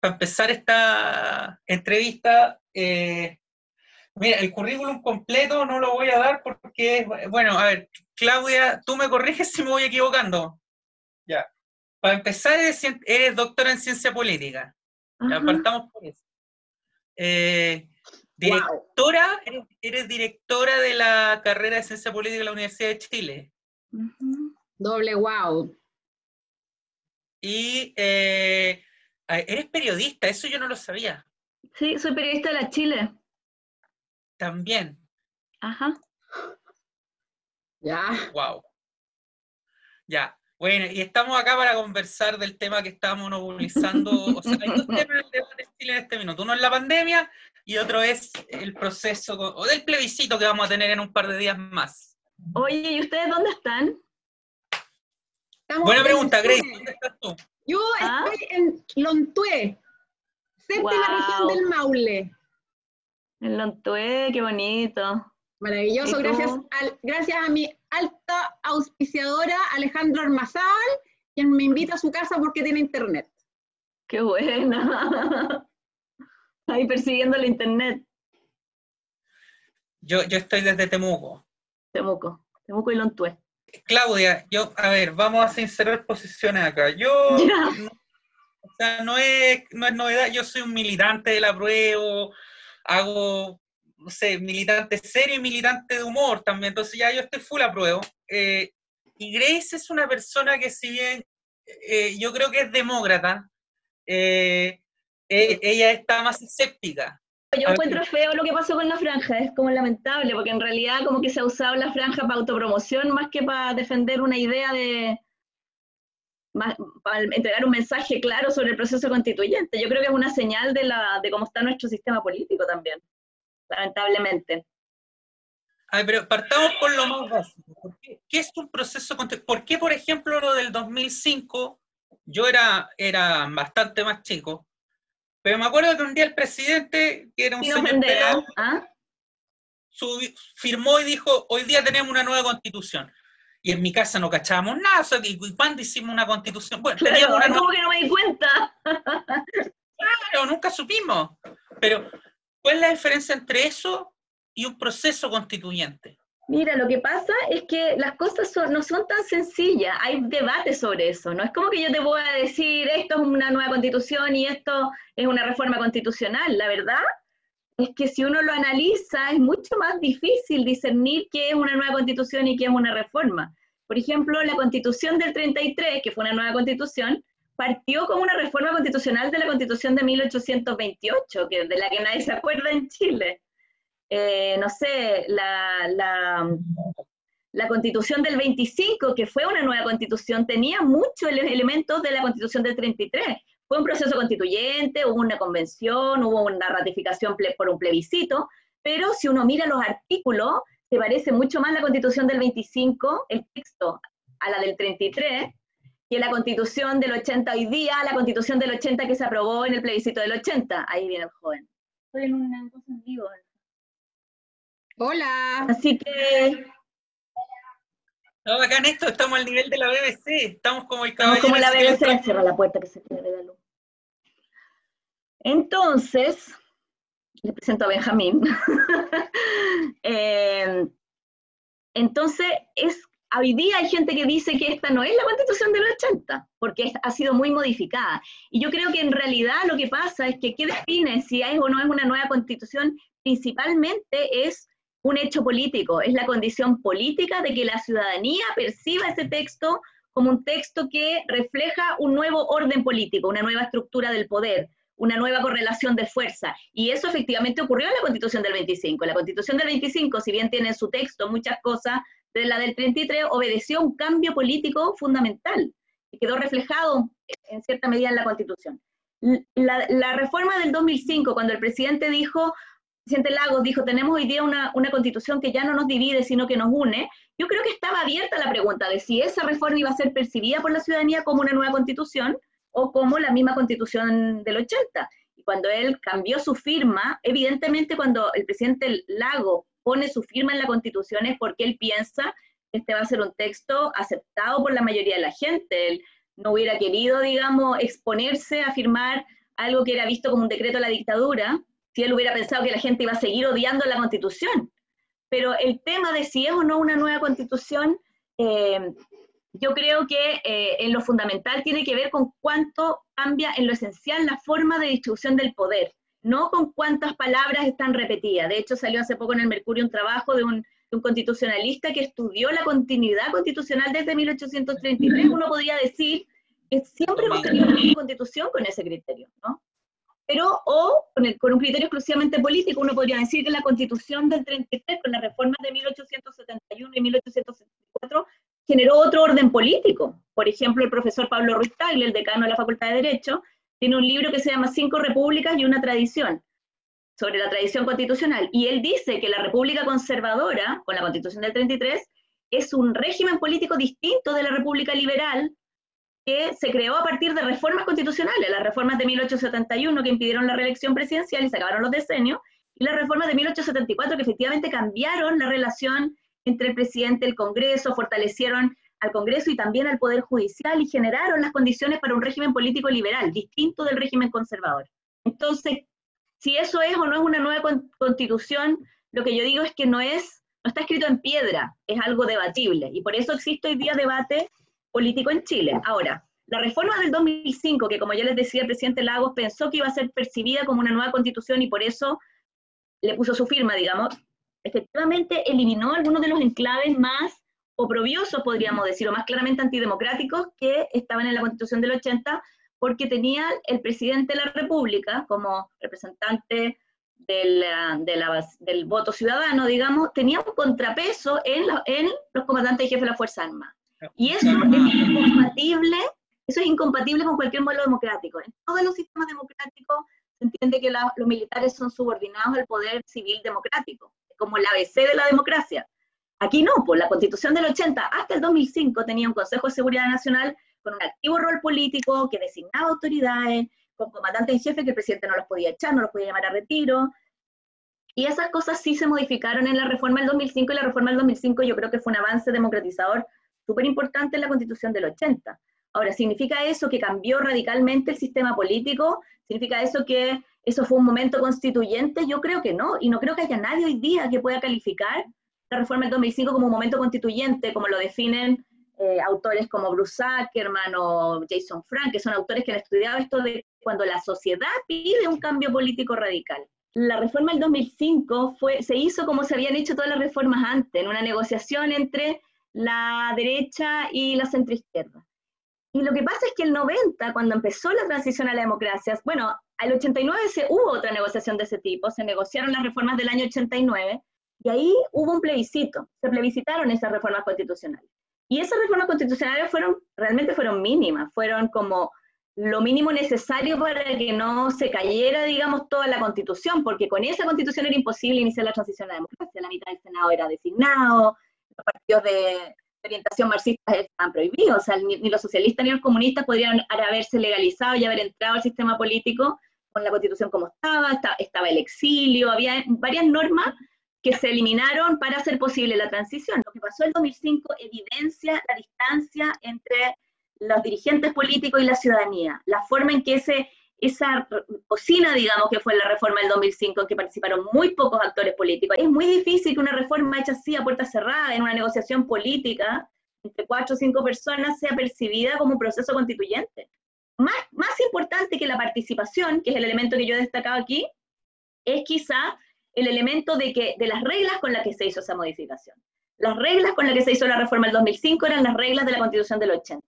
para empezar esta entrevista, eh, mira, el currículum completo no lo voy a dar porque, bueno, a ver, Claudia, tú me corriges si me voy equivocando. Ya. Para empezar, eres, doctora en ciencia política. Ya, partamos por eso. Eh, directora, eres, directora de la carrera de ciencia política de la Universidad de Chile. Doble wow. Y eh, eres periodista, eso yo no lo sabía. Sí, soy periodista de la Chile. También. Ajá. Ya. Wow. Ya. Bueno, y estamos acá para conversar del tema que estamos movilizando. o sea, hay dos temas en el debate Chile en este minuto. Uno es la pandemia y otro es el proceso, o del plebiscito que vamos a tener en un par de días más. Oye, ¿y ustedes dónde están? Buena pregunta, Grace, ¿dónde estás tú? Yo ¿Ah? estoy en Lontué, séptima región del Maule. En Lontué, qué bonito. Maravilloso, gracias, gracias a mi alta auspiciadora Alejandro Armazal, quien me invita a su casa porque tiene internet. Qué buena. Ahí persiguiendo el internet. Yo, yo estoy desde Temuco. Temuco, Temuco y Lontué. Claudia, yo, a ver, vamos a sincerar posiciones acá. Yo, o sea, no es, no es novedad, yo soy un militante de la prueba, hago, no sé, militante serio y militante de humor también, entonces ya yo estoy full a prueba. Eh, y Grace es una persona que si bien eh, yo creo que es demócrata, eh, ella está más escéptica. Yo encuentro feo lo que pasó con la franja, es como lamentable, porque en realidad como que se ha usado la franja para autopromoción más que para defender una idea de, para entregar un mensaje claro sobre el proceso constituyente. Yo creo que es una señal de, la, de cómo está nuestro sistema político también, lamentablemente. Ay, pero partamos con lo más básico. qué, es un proceso ¿Por qué, por ejemplo, lo del 2005, yo era, era bastante más chico, pero me acuerdo que un día el presidente, que era un señor ¿ah? firmó y dijo, hoy día tenemos una nueva constitución. Y en mi casa no cachábamos nada, ¿y cuándo hicimos una constitución? Bueno, teníamos una ¿cómo que no me di cuenta? claro, nunca supimos. Pero, ¿cuál es la diferencia entre eso y un proceso constituyente? Mira, lo que pasa es que las cosas no son tan sencillas, hay debate sobre eso, no es como que yo te voy a decir esto es una nueva constitución y esto es una reforma constitucional, la verdad es que si uno lo analiza es mucho más difícil discernir qué es una nueva constitución y qué es una reforma. Por ejemplo, la constitución del 33, que fue una nueva constitución, partió como una reforma constitucional de la constitución de 1828, que, de la que nadie se acuerda en Chile. Eh, no sé, la, la, constitución del 25, que fue una nueva constitución, tenía muchos elementos de la constitución del 33. Fue un proceso constituyente, hubo una convención, hubo una ratificación por un plebiscito, pero si uno mira los artículos, se parece mucho más la constitución del 25, el texto, a la del 33, que la constitución del 80 hoy día, la constitución del 80 que se aprobó en el plebiscito del 80. Ahí viene el joven. Estoy en una cosa vivo. Hola. Así que. No, acá en esto estamos al nivel de la BBC, estamos como el Estamos como la BBC, cierra la puerta que se tiene la luz. Entonces, le presento a Benjamín. Eh, entonces, es, hoy día hay gente que dice que esta no es la constitución del 80, porque ha sido muy modificada. Y yo creo que en realidad lo que pasa es que, ¿qué define si es o no es una nueva constitución? Principalmente es un hecho político, es la condición política de que la ciudadanía perciba ese texto como un texto que refleja un nuevo orden político, una nueva estructura del poder, una nueva correlación de fuerza. Y eso efectivamente ocurrió en la Constitución del 25. La Constitución del 25, si bien tiene en su texto muchas cosas de la del 33, obedeció un cambio político fundamental y quedó reflejado en cierta medida en la Constitución. La reforma del 2005, cuando el presidente dijo presidente Lagos dijo, tenemos hoy día una, una, constitución que ya no nos divide, sino que nos une, yo creo que estaba abierta la pregunta de si esa reforma iba a ser percibida por la ciudadanía como una nueva constitución o como la misma constitución del 80. Y cuando él cambió su firma, evidentemente cuando el presidente Lago pone su firma en la constitución es porque él piensa que este va a ser un texto aceptado por la mayoría de la gente. Él no hubiera querido, digamos, exponerse a firmar algo que era visto como un decreto de la dictadura, si él hubiera pensado que la gente iba a seguir odiando la constitución. Pero el tema de si es o no una nueva constitución, eh, yo creo que eh, en lo fundamental tiene que ver con cuánto cambia en lo esencial la forma de distribución del poder, no con cuántas palabras están repetidas. De hecho, salió hace poco en el Mercurio un trabajo de un, constitucionalista que estudió la continuidad constitucional desde 1833. Uno podría decir que siempre hemos tenido una constitución con ese criterio, ¿no? Pero, o con, un criterio exclusivamente político, uno podría decir que la constitución del 33, con las reformas de 1871 y 1874, generó otro orden político. Por ejemplo, el profesor Pablo Ruiz Tagle, el decano de la Facultad de Derecho, tiene un libro que se llama Cinco Repúblicas y una Tradición, sobre la tradición constitucional. Y él dice que la República Conservadora, con la Constitución del 33, es un régimen político distinto de la República Liberal que se creó a partir de reformas constitucionales, las reformas de 1871 que impidieron la reelección presidencial y se acabaron los decenios, y las reformas de 1874 que efectivamente cambiaron la relación entre el presidente y el Congreso, fortalecieron al Congreso y también al Poder Judicial y generaron las condiciones para un régimen político liberal, distinto del régimen conservador. Entonces, si eso es o no es una nueva constitución, lo que yo digo es que no es, no está escrito en piedra, es algo debatible. Y por eso existe hoy día debate político en Chile. Ahora, la reforma del 2005, que como ya les decía el presidente Lagos, pensó que iba a ser percibida como una nueva constitución y por eso le puso su firma, digamos, efectivamente eliminó algunos de los enclaves más oprobiosos, podríamos decir, o más claramente antidemocráticos que estaban en la Constitución del 80, porque tenía el presidente de la República como representante del, del voto ciudadano, digamos, tenía un contrapeso en, en los comandantes y jefes de la Fuerza Armada. Y eso es incompatible, eso es incompatible con cualquier modelo democrático. En todos los sistemas democráticos se entiende que los militares son subordinados al poder civil democrático como la ABC de la democracia. Aquí no, por la constitución del 80 hasta el 2005 tenía un Consejo de Seguridad Nacional con un activo rol político que designaba autoridades, con comandantes en jefe que el presidente no los podía echar, no los podía llamar a retiro. Y esas cosas sí se modificaron en la reforma del 2005 y la reforma del 2005 yo creo que fue un avance democratizador súper importante en la constitución del 80. Ahora, ¿significa eso que cambió radicalmente el sistema político? ¿Significa eso que eso fue un momento constituyente? Yo creo que no, y no creo que haya nadie hoy día que pueda calificar la reforma del 2005 como un momento constituyente, como lo definen eh, autores como Bruce Ackerman o Jason Frank, que son autores que han estudiado esto de cuando la sociedad pide un cambio político radical. La reforma del 2005 fue, se hizo como se habían hecho todas las reformas antes, en una negociación entre la derecha y la centroizquierda. Y lo que pasa es que el 90, cuando empezó la transición a la democracia, bueno, al 89 se, hubo otra negociación de ese tipo, se negociaron las reformas del año 89 y ahí hubo un plebiscito, se plebiscitaron esas reformas constitucionales. Y esas reformas constitucionales fueron, realmente fueron mínimas, fueron como lo mínimo necesario para que no se cayera, digamos, toda la constitución, porque con esa constitución era imposible iniciar la transición a la democracia, la mitad del Senado era designado, partidos de, orientación marxista están prohibidos, o sea, ni, los socialistas ni los comunistas podrían haberse legalizado y haber entrado al sistema político con la constitución como estaba, estaba, el exilio, había varias normas que se eliminaron para hacer posible la transición. Lo que pasó en 2005 evidencia la distancia entre los dirigentes políticos y la ciudadanía, la forma en que ese, esa cocina, digamos, que fue la reforma del 2005, en que participaron muy pocos actores políticos. Es muy difícil que una reforma hecha así a puerta cerrada, en una negociación política, entre cuatro o cinco personas, sea percibida como un proceso constituyente. Más, importante que la participación, que es el elemento que yo he destacado aquí, es quizá el elemento de, que, de las reglas con las que se hizo esa modificación. Las reglas con las que se hizo la reforma del 2005 eran las reglas de la Constitución del 80.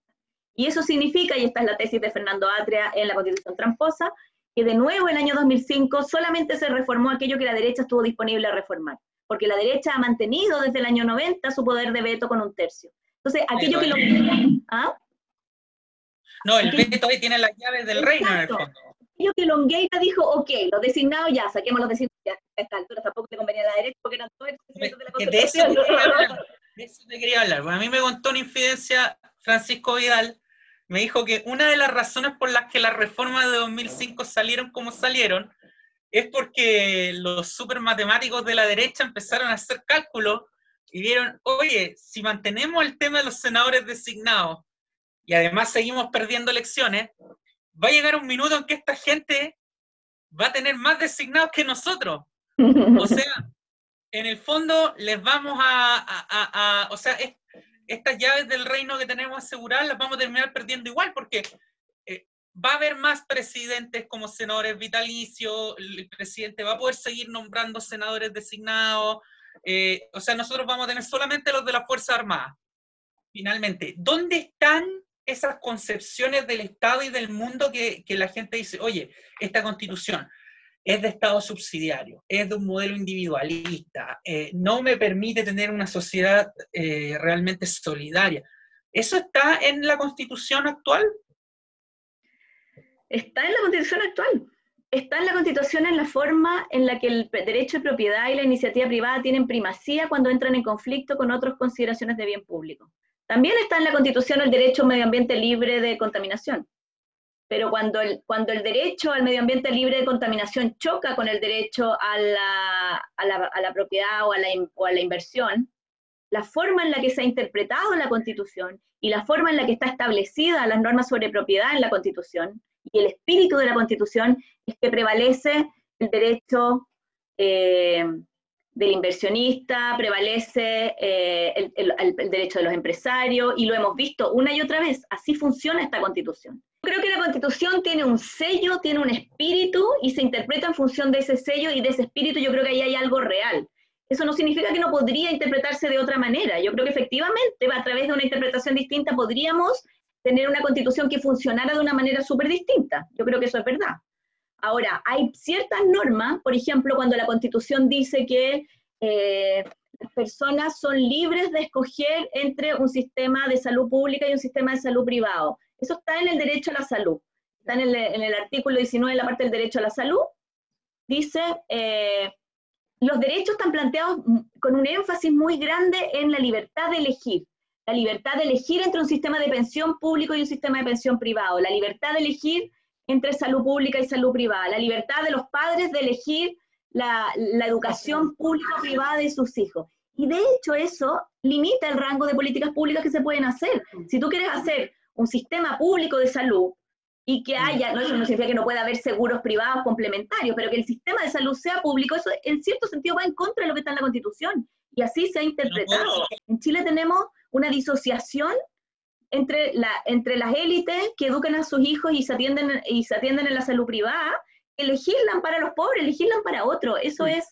Y eso significa, y esta es la tesis de Fernando Atria en la Constitución tramposa, que de nuevo en el año 2005 solamente se reformó aquello que la derecha estuvo disponible a reformar, porque la derecha ha mantenido desde el año 90 su poder de veto con un tercio. Entonces, aquello que lo... ¿Ah? No, el veto ahí tiene las llaves del reino en el fondo. Aquello que Longueira dijo, ok, los designados ya, saquemos los designados, ya, a esta altura tampoco le convenía a la derecha porque eran todos de la. De eso te quería hablar. a mí me contó una infidencia Francisco Vidal, me dijo que una de las razones por las que las reformas de 2005 salieron como salieron es porque los super matemáticos de la derecha empezaron a hacer cálculos y vieron, oye, si mantenemos el tema de los senadores designados y además seguimos perdiendo elecciones, va a llegar un minuto en que esta gente va a tener más designados que nosotros. O sea, en el fondo les vamos a, o sea, estas llaves del reino que tenemos aseguradas las vamos a terminar perdiendo igual porque eh, va a haber más presidentes como senadores vitalicios, el presidente va a poder seguir nombrando senadores designados, eh, o sea, nosotros vamos a tener solamente los de la Fuerza Armada. Finalmente, ¿dónde están esas concepciones del Estado y del mundo que, que la gente dice, oye, esta constitución es de Estado subsidiario, es de un modelo individualista, eh, no me permite tener una sociedad eh, realmente solidaria. ¿Eso está en la constitución actual? Está en la constitución actual. Está en la constitución en la forma en la que el derecho de propiedad y la iniciativa privada tienen primacía cuando entran en conflicto con otras consideraciones de bien público. También está en la constitución el derecho a un medio ambiente libre de contaminación pero cuando el, cuando el derecho al medio ambiente libre de contaminación choca con el derecho a la, a la, a la propiedad o a la, o a la inversión, la forma en la que se ha interpretado la Constitución y la forma en la que está establecida las normas sobre propiedad en la Constitución y el espíritu de la Constitución es que prevalece el derecho eh, del inversionista, prevalece eh, el, el, el, derecho de los empresarios y lo hemos visto una y otra vez. Así funciona esta Constitución. Creo que la constitución tiene un sello, tiene un espíritu y se interpreta en función de ese sello y de ese espíritu yo creo que ahí hay algo real. Eso no significa que no podría interpretarse de otra manera. Yo creo que efectivamente a través de una interpretación distinta podríamos tener una constitución que funcionara de una manera súper distinta. Yo creo que eso es verdad. Ahora, hay ciertas normas, por ejemplo, cuando la constitución dice que eh, las personas son libres de escoger entre un sistema de salud pública y un sistema de salud privado. Eso está en el derecho a la salud. Está en el, artículo 19, la parte del derecho a la salud. Dice, eh, los derechos están planteados con un énfasis muy grande en la libertad de elegir. La libertad de elegir entre un sistema de pensión público y un sistema de pensión privado. La libertad de elegir entre salud pública y salud privada. La libertad de los padres de elegir la, la educación pública privada de sus hijos. Y de hecho eso limita el rango de políticas públicas que se pueden hacer. Si tú quieres hacer un sistema público de salud y que haya, no, eso no significa que no pueda haber seguros privados complementarios, pero que el sistema de salud sea público, eso en cierto sentido va en contra de lo que está en la Constitución. Y así se ha interpretado. En Chile tenemos una disociación entre, la, entre las élites que educan a sus hijos y se atienden, y se atienden en la salud privada, que legislan para los pobres, legislan para otros. Eso es,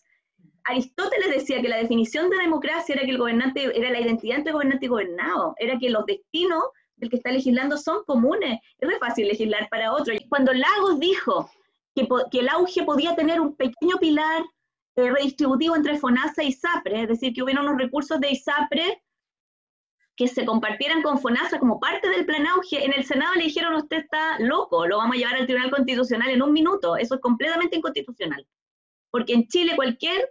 Aristóteles decía que la definición de democracia era que el gobernante, era la identidad entre gobernante y gobernado, era que los destinos el que está legislando son comunes. Es muy fácil legislar para otro. Cuando Lagos dijo que, que el auge podía tener un pequeño pilar eh, redistributivo entre FONASA y ISAPRE, es decir, que hubiera unos recursos de ISAPRE que se compartieran con FONASA como parte del plan auge, en el Senado le dijeron, usted está loco, lo vamos a llevar al Tribunal Constitucional en un minuto. Eso es completamente inconstitucional. Porque en Chile cualquier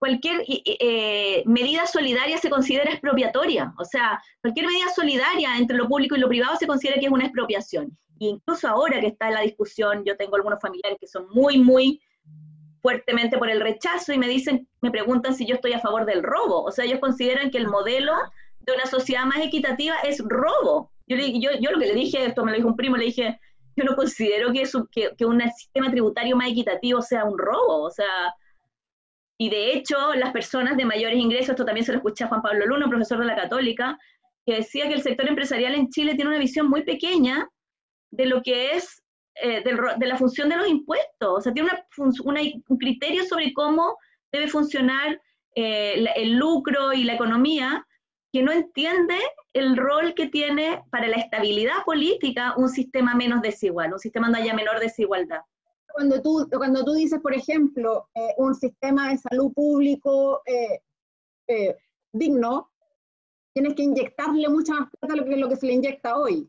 cualquier eh, medida solidaria se considera expropiatoria. O sea, cualquier medida solidaria entre lo público y lo privado se considera que es una expropiación. E incluso ahora que está en la discusión, yo tengo algunos familiares que son muy, muy fuertemente por el rechazo y me dicen, me preguntan si yo estoy a favor del robo. O sea, ellos consideran que el modelo de una sociedad más equitativa es robo. Yo, yo, yo lo que le dije, esto me lo dijo un primo, le dije, yo no considero que, que, que un sistema tributario más equitativo sea un robo. O sea, y de hecho, las personas de mayores ingresos, esto también se lo escuché a Juan Pablo Luna, profesor de la Católica, que decía que el sector empresarial en Chile tiene una visión muy pequeña de lo que es, eh, de, la función de los impuestos. O sea, tiene un criterio sobre cómo debe funcionar eh, el lucro y la economía, que no entiende el rol que tiene para la estabilidad política un sistema menos desigual, un sistema donde haya menor desigualdad cuando tú, cuando tú dices, por ejemplo, eh, un sistema de salud público eh, eh, digno, tienes que inyectarle mucha más plata lo que, lo que se le inyecta hoy.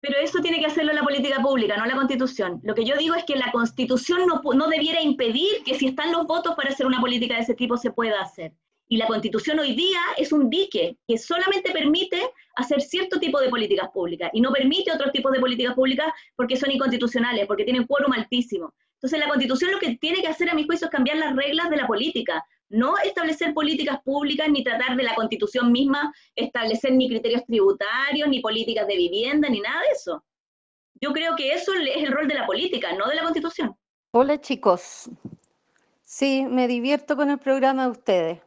Pero eso tiene que hacerlo la política pública, no la constitución. Lo que yo digo es que la constitución no, no debiera impedir que si están los votos para hacer una política de ese tipo se pueda hacer. Y la constitución hoy día es un dique que solamente permite hacer cierto tipo de políticas públicas y no permite otros tipos de políticas públicas porque son inconstitucionales, porque tienen quórum altísimo. Entonces la constitución lo que tiene que hacer a mi juicio es cambiar las reglas de la política, no establecer políticas públicas ni tratar de la constitución misma establecer ni criterios tributarios, ni políticas de vivienda, ni nada de eso. Yo creo que eso es el rol de la política, no de la constitución. Hola chicos. Sí, me divierto con el programa de ustedes.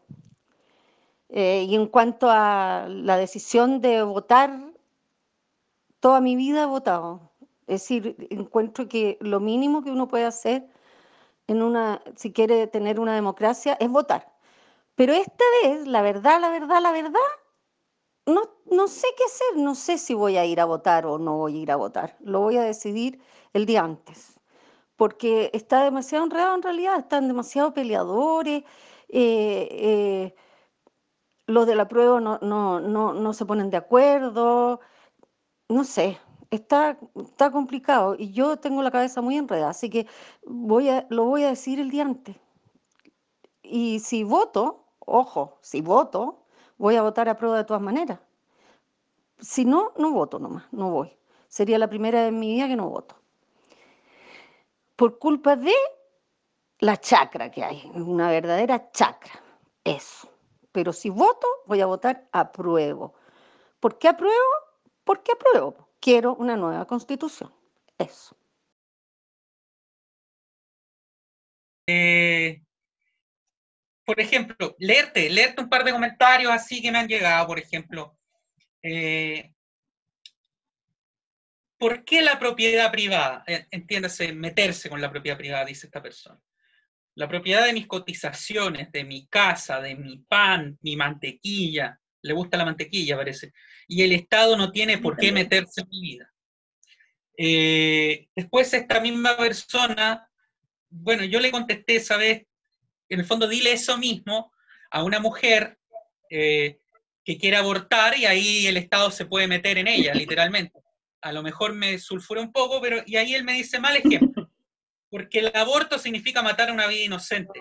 Eh, y en cuanto a la decisión de votar, toda mi vida he votado. Es decir, encuentro que lo mínimo que uno puede hacer en una, si quiere tener una democracia, es votar. Pero esta vez, la verdad, la verdad, la verdad, no, no sé qué hacer, no sé si voy a ir a votar o no voy a ir a votar. Lo voy a decidir el día antes, porque está demasiado enredado en realidad, están demasiado peleadores, eh, eh, los de la prueba no, no, no, no se ponen de acuerdo, no sé, está, está complicado y yo tengo la cabeza muy enredada, así que voy a, lo voy a decir el día antes. Y si voto, ojo, si voto, voy a votar a prueba de todas maneras. Si no, no voto nomás, no voy. Sería la primera vez en mi vida que no voto. Por culpa de la chacra que hay, una verdadera chacra, eso. Pero si voto, voy a votar a prueba. ¿Por qué apruebo? Porque apruebo quiero una nueva constitución. Eso. Eh, por ejemplo, leerte, leerte un par de comentarios así que me han llegado, por ejemplo. Eh, ¿Por qué la propiedad privada? Eh, entiéndase, meterse con la propiedad privada, dice esta persona. La propiedad de mis cotizaciones, de mi casa, de mi pan, mi mantequilla, le gusta la mantequilla, parece, y el Estado no tiene por qué meterse en mi vida. Eh, después esta misma persona, bueno, yo le contesté esa vez, en el fondo dile eso mismo a una mujer eh, que quiere abortar y ahí el Estado se puede meter en ella, literalmente. A lo mejor me sulfura un poco, pero y ahí él me dice mal ejemplo, porque el aborto significa matar a una vida inocente.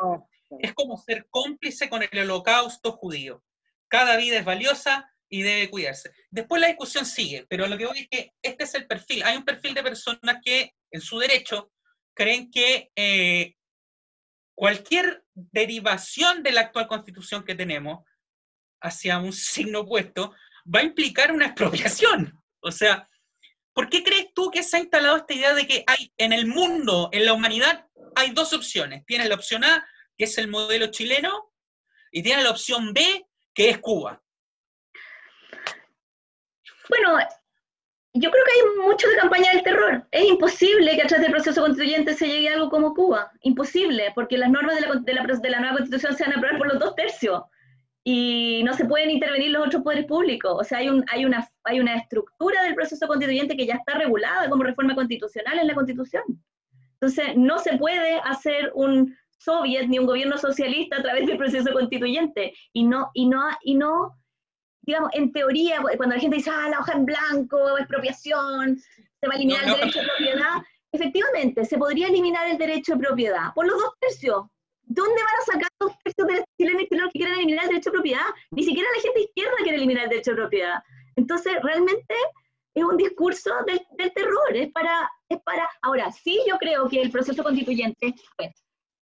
Es como ser cómplice con el holocausto judío. Cada vida es valiosa y debe cuidarse. Después la discusión sigue, pero lo que voy es que este es el perfil. Hay un perfil de personas que en su derecho creen que eh, cualquier derivación de la actual constitución que tenemos hacia un signo opuesto va a implicar una expropiación. O sea, ¿por qué crees tú que se ha instalado esta idea de que hay en el mundo, en la humanidad, hay dos opciones? Tienes la opción A, que es el modelo chileno, y tienes la opción B, que es Cuba. Bueno, yo creo que hay mucho de campaña del terror. Es imposible que a través del proceso constituyente se llegue a algo como Cuba. Imposible, porque las normas de la, de la, de la nueva constitución se van a aprobar por los dos tercios y no se pueden intervenir los otros poderes públicos. O sea, hay, un, hay, una, hay una estructura del proceso constituyente que ya está regulada como reforma constitucional en la constitución. Entonces, no se puede hacer un soviet ni un gobierno socialista a través del proceso constituyente. Y no, y no, y no digamos, en teoría, cuando la gente dice, ah, la hoja en blanco, expropiación, se va a eliminar el derecho de propiedad, efectivamente, se podría eliminar el derecho de propiedad por los dos tercios. ¿Dónde van a sacar dos tercios de los chilenos que quieren eliminar el derecho de propiedad? Ni siquiera la gente izquierda quiere eliminar el derecho de propiedad. Entonces, realmente es un discurso del, terror, es para, es para... Ahora, sí yo creo que el proceso constituyente,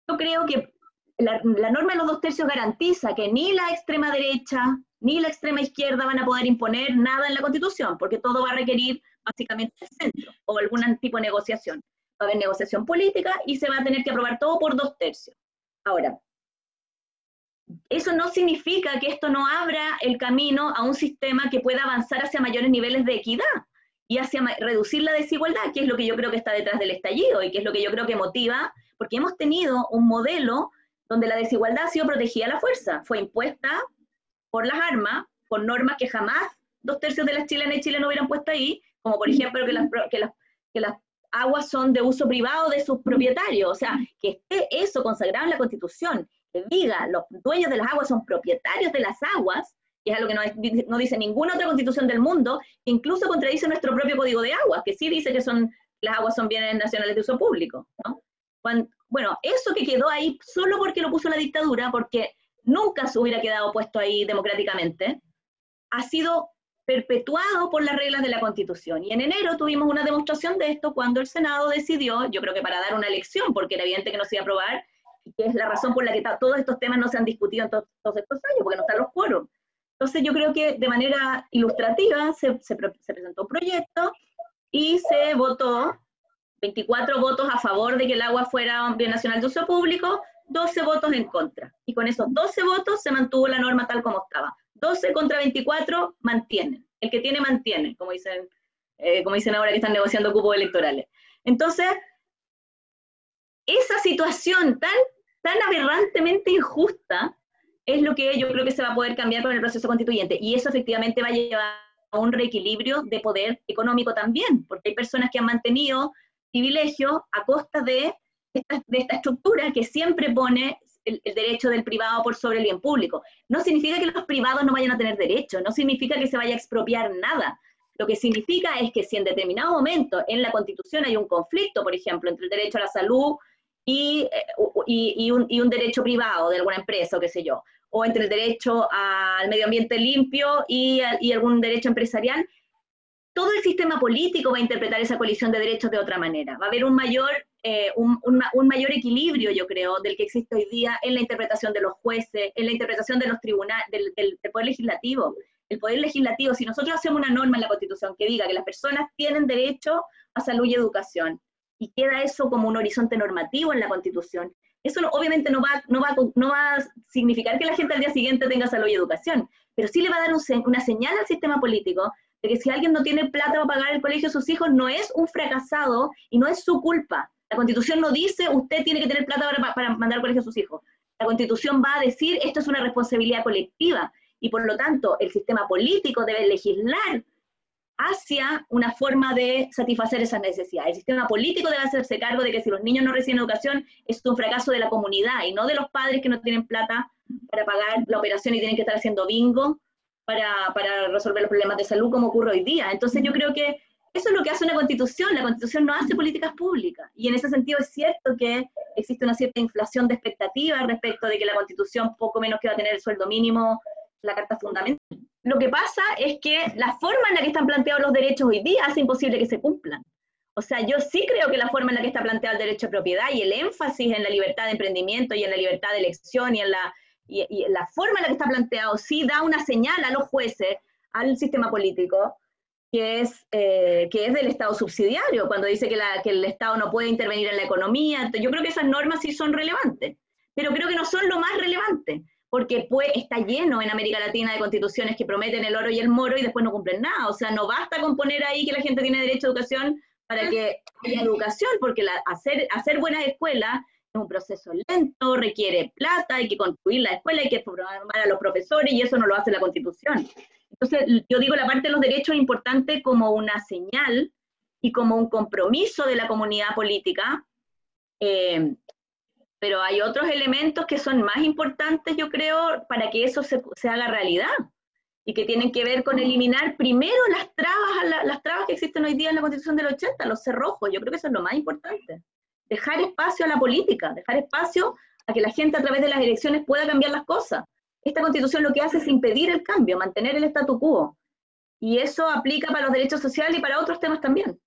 yo creo que la, la norma de los dos tercios garantiza que ni la extrema derecha, ni la extrema izquierda van a poder imponer nada en la Constitución, porque todo va a requerir básicamente el centro o algún tipo de negociación. Va a haber negociación política y se va a tener que aprobar todo por dos tercios. Ahora, eso no significa que esto no abra el camino a un sistema que pueda avanzar hacia mayores niveles de equidad y hacia reducir la desigualdad, que es lo que yo creo que está detrás del estallido y que es lo que yo creo que motiva, porque hemos tenido un modelo donde la desigualdad ha sido protegida a la fuerza, fue impuesta por las armas, por normas que jamás dos tercios de las chilenas y chilenos hubieran puesto ahí, como por ejemplo que las, que las, que las aguas son de uso privado de sus propietarios, o sea, que esté eso consagrado en la Constitución, que diga los dueños de las aguas son propietarios de las aguas, que es algo que no, no dice ninguna otra constitución del mundo, incluso contradice nuestro propio código de aguas, que sí dice que son las aguas son bienes nacionales de uso público. ¿no? bueno, eso que quedó ahí solo porque lo puso la dictadura, porque nunca se hubiera quedado puesto ahí democráticamente, ha sido perpetuado por las reglas de la Constitución. Y en enero tuvimos una demostración de esto cuando el Senado decidió, yo creo que para dar una lección, porque era evidente que no se iba a aprobar, y que es la razón por la que todos estos temas no se han discutido en todos, estos años, porque no están los quórum. Entonces yo creo que de manera ilustrativa se, se presentó un proyecto y se votó 24 votos a favor de que el agua fuera un bien nacional de uso público, 12 votos en contra. Y con esos 12 votos se mantuvo la norma tal como estaba. 12 contra 24 mantienen. El que tiene, mantiene, como dicen, eh, como dicen ahora que están negociando cupos electorales. Entonces, esa situación tan, tan aberrantemente injusta es lo que yo creo que se va a poder cambiar con el proceso constituyente. Y eso efectivamente va a llevar a un reequilibrio de poder económico también, porque hay personas que han mantenido privilegio a costa de esta, de esta estructura que siempre pone el, derecho del privado por sobre el bien público. No significa que los privados no vayan a tener derecho, no significa que se vaya a expropiar nada. Lo que significa es que si en determinado momento en la Constitución hay un conflicto, por ejemplo, entre el derecho a la salud y, eh, y, un, y un, derecho privado de alguna empresa o qué sé yo, o entre el derecho al medio ambiente limpio y, y algún derecho empresarial, todo el sistema político va a interpretar esa colisión de derechos de otra manera. Va a haber un mayor, eh, un, mayor equilibrio, yo creo, del que existe hoy día en la interpretación de los jueces, en la interpretación de los tribunales, del, poder legislativo. El poder legislativo, si nosotros hacemos una norma en la Constitución que diga que las personas tienen derecho a salud y educación, y queda eso como un horizonte normativo en la Constitución, eso obviamente no va, no, va, no va a significar que la gente al día siguiente tenga salud y educación, pero sí le va a dar un, una señal al sistema político que si alguien no tiene plata para pagar el colegio de sus hijos, no es un fracasado y no es su culpa. La constitución no dice usted tiene que tener plata para, para mandar colegio a sus hijos. La constitución va a decir esto es una responsabilidad colectiva y por lo tanto el sistema político debe legislar hacia una forma de satisfacer esas necesidades. El sistema político debe hacerse cargo de que si los niños no reciben educación es un fracaso de la comunidad y no de los padres que no tienen plata para pagar la operación y tienen que estar haciendo bingo para, para resolver los problemas de salud como ocurre hoy día. Entonces yo creo que eso es lo que hace una constitución. La constitución no hace políticas públicas. Y en ese sentido es cierto que existe una cierta inflación de expectativas respecto de que la constitución poco menos que va a tener el sueldo mínimo, la carta fundamental. Lo que pasa es que la forma en la que están planteados los derechos hoy día hace imposible que se cumplan. O sea, yo sí creo que la forma en la que está planteado el derecho a propiedad y el énfasis en la libertad de emprendimiento y en la libertad de elección y en la y, la forma en la que está planteado sí da una señal a los jueces, al sistema político, que es, eh, que es del Estado subsidiario, cuando dice que, la, que el Estado no puede intervenir en la economía. Yo creo que esas normas sí son relevantes, pero creo que no son lo más relevante, porque pues, está lleno en América Latina de constituciones que prometen el oro y el moro y después no cumplen nada. O sea, no basta con poner ahí que la gente tiene derecho a educación para que haya educación, porque la, hacer, hacer buenas escuelas es un proceso lento, requiere plata, hay que construir la escuela, hay que formar a los profesores y eso no lo hace la Constitución. Entonces, yo digo la parte de los derechos es importante como una señal y como un compromiso de la comunidad política, eh, pero hay otros elementos que son más importantes, yo creo, para que eso se, se, haga realidad y que tienen que ver con eliminar primero las trabas, las trabas que existen hoy día en la Constitución del 80, los cerrojos, yo creo que eso es lo más importante dejar espacio a la política, dejar espacio a que la gente a través de las elecciones pueda cambiar las cosas. Esta constitución lo que hace es impedir el cambio, mantener el statu quo. Y eso aplica para los derechos sociales y para otros temas también.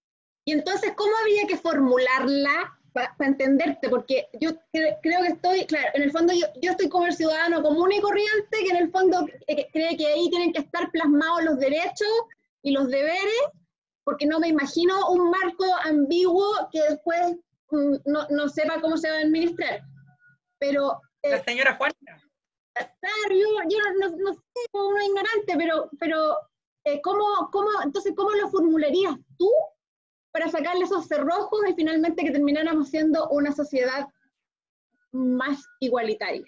Y entonces, ¿cómo había que formularla para entenderte? Porque yo creo que estoy, claro, en el fondo yo, yo, estoy como el ciudadano común y corriente que en el fondo eh, cree que ahí tienen que estar plasmados los derechos y los deberes, porque no me imagino un marco ambiguo que después Mm, no, no sepa cómo se va a administrar. Pero... Eh, la señora Juana. Claro, yo, no, no, sé, uno ignorante, pero, pero eh, ¿cómo, cómo, entonces, ¿cómo lo formularías tú para sacarle esos cerrojos y finalmente que termináramos siendo una sociedad más igualitaria?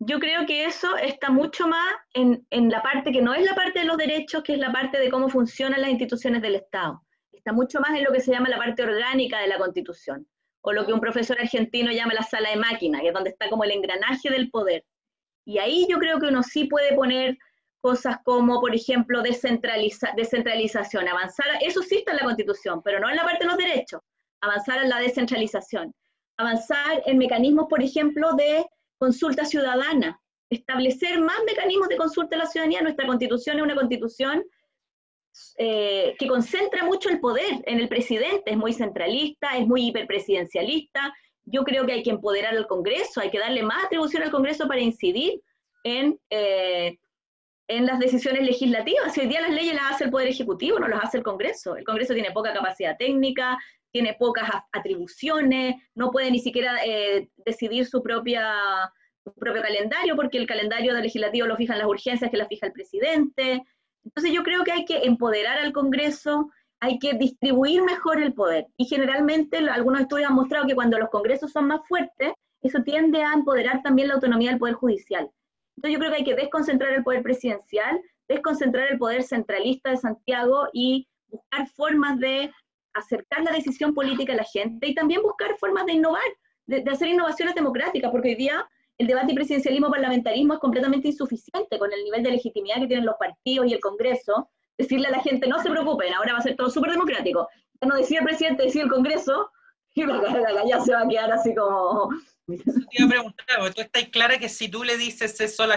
Yo creo que eso está mucho más en, en, la parte que no es la parte de los derechos, que es la parte de cómo funcionan las instituciones del Estado está mucho más en lo que se llama la parte orgánica de la constitución, o lo que un profesor argentino llama la sala de máquina, que es donde está como el engranaje del poder. Y ahí yo creo que uno sí puede poner cosas como, por ejemplo, descentraliza descentralización, avanzar, eso sí está en la constitución, pero no en la parte de los derechos, avanzar en la descentralización, avanzar en mecanismos, por ejemplo, de consulta ciudadana, establecer más mecanismos de consulta a la ciudadanía. Nuestra constitución es una constitución eh, que concentra mucho el poder en el presidente, es muy centralista, es muy hiperpresidencialista. Yo creo que hay que empoderar al Congreso, hay que darle más atribución al Congreso para incidir en, eh, en las decisiones legislativas. Si hoy día las leyes las hace el Poder Ejecutivo, no las hace el Congreso. El Congreso tiene poca capacidad técnica, tiene pocas atribuciones, no puede ni siquiera eh, decidir su, propia, su propio calendario, porque el calendario del legislativo lo fijan las urgencias que las fija el presidente. Entonces yo creo que hay que empoderar al Congreso, hay que distribuir mejor el poder. Y generalmente algunos estudios han mostrado que cuando los congresos son más fuertes, eso tiende a empoderar también la autonomía del poder judicial. Entonces yo creo que hay que desconcentrar el poder presidencial, desconcentrar el poder centralista de Santiago y buscar formas de acercar la decisión política a la gente y también buscar formas de innovar, de, hacer innovaciones democráticas, porque hoy día el debate y presidencialismo parlamentarismo es completamente insuficiente con el nivel de legitimidad que tienen los partidos y el Congreso. Decirle a la gente, no se preocupen, ahora va a ser todo súper democrático. Ya no decía el presidente, decía el Congreso, y ya se va a quedar así como te iba a preguntar, tú estás clara que si tú le dices eso a la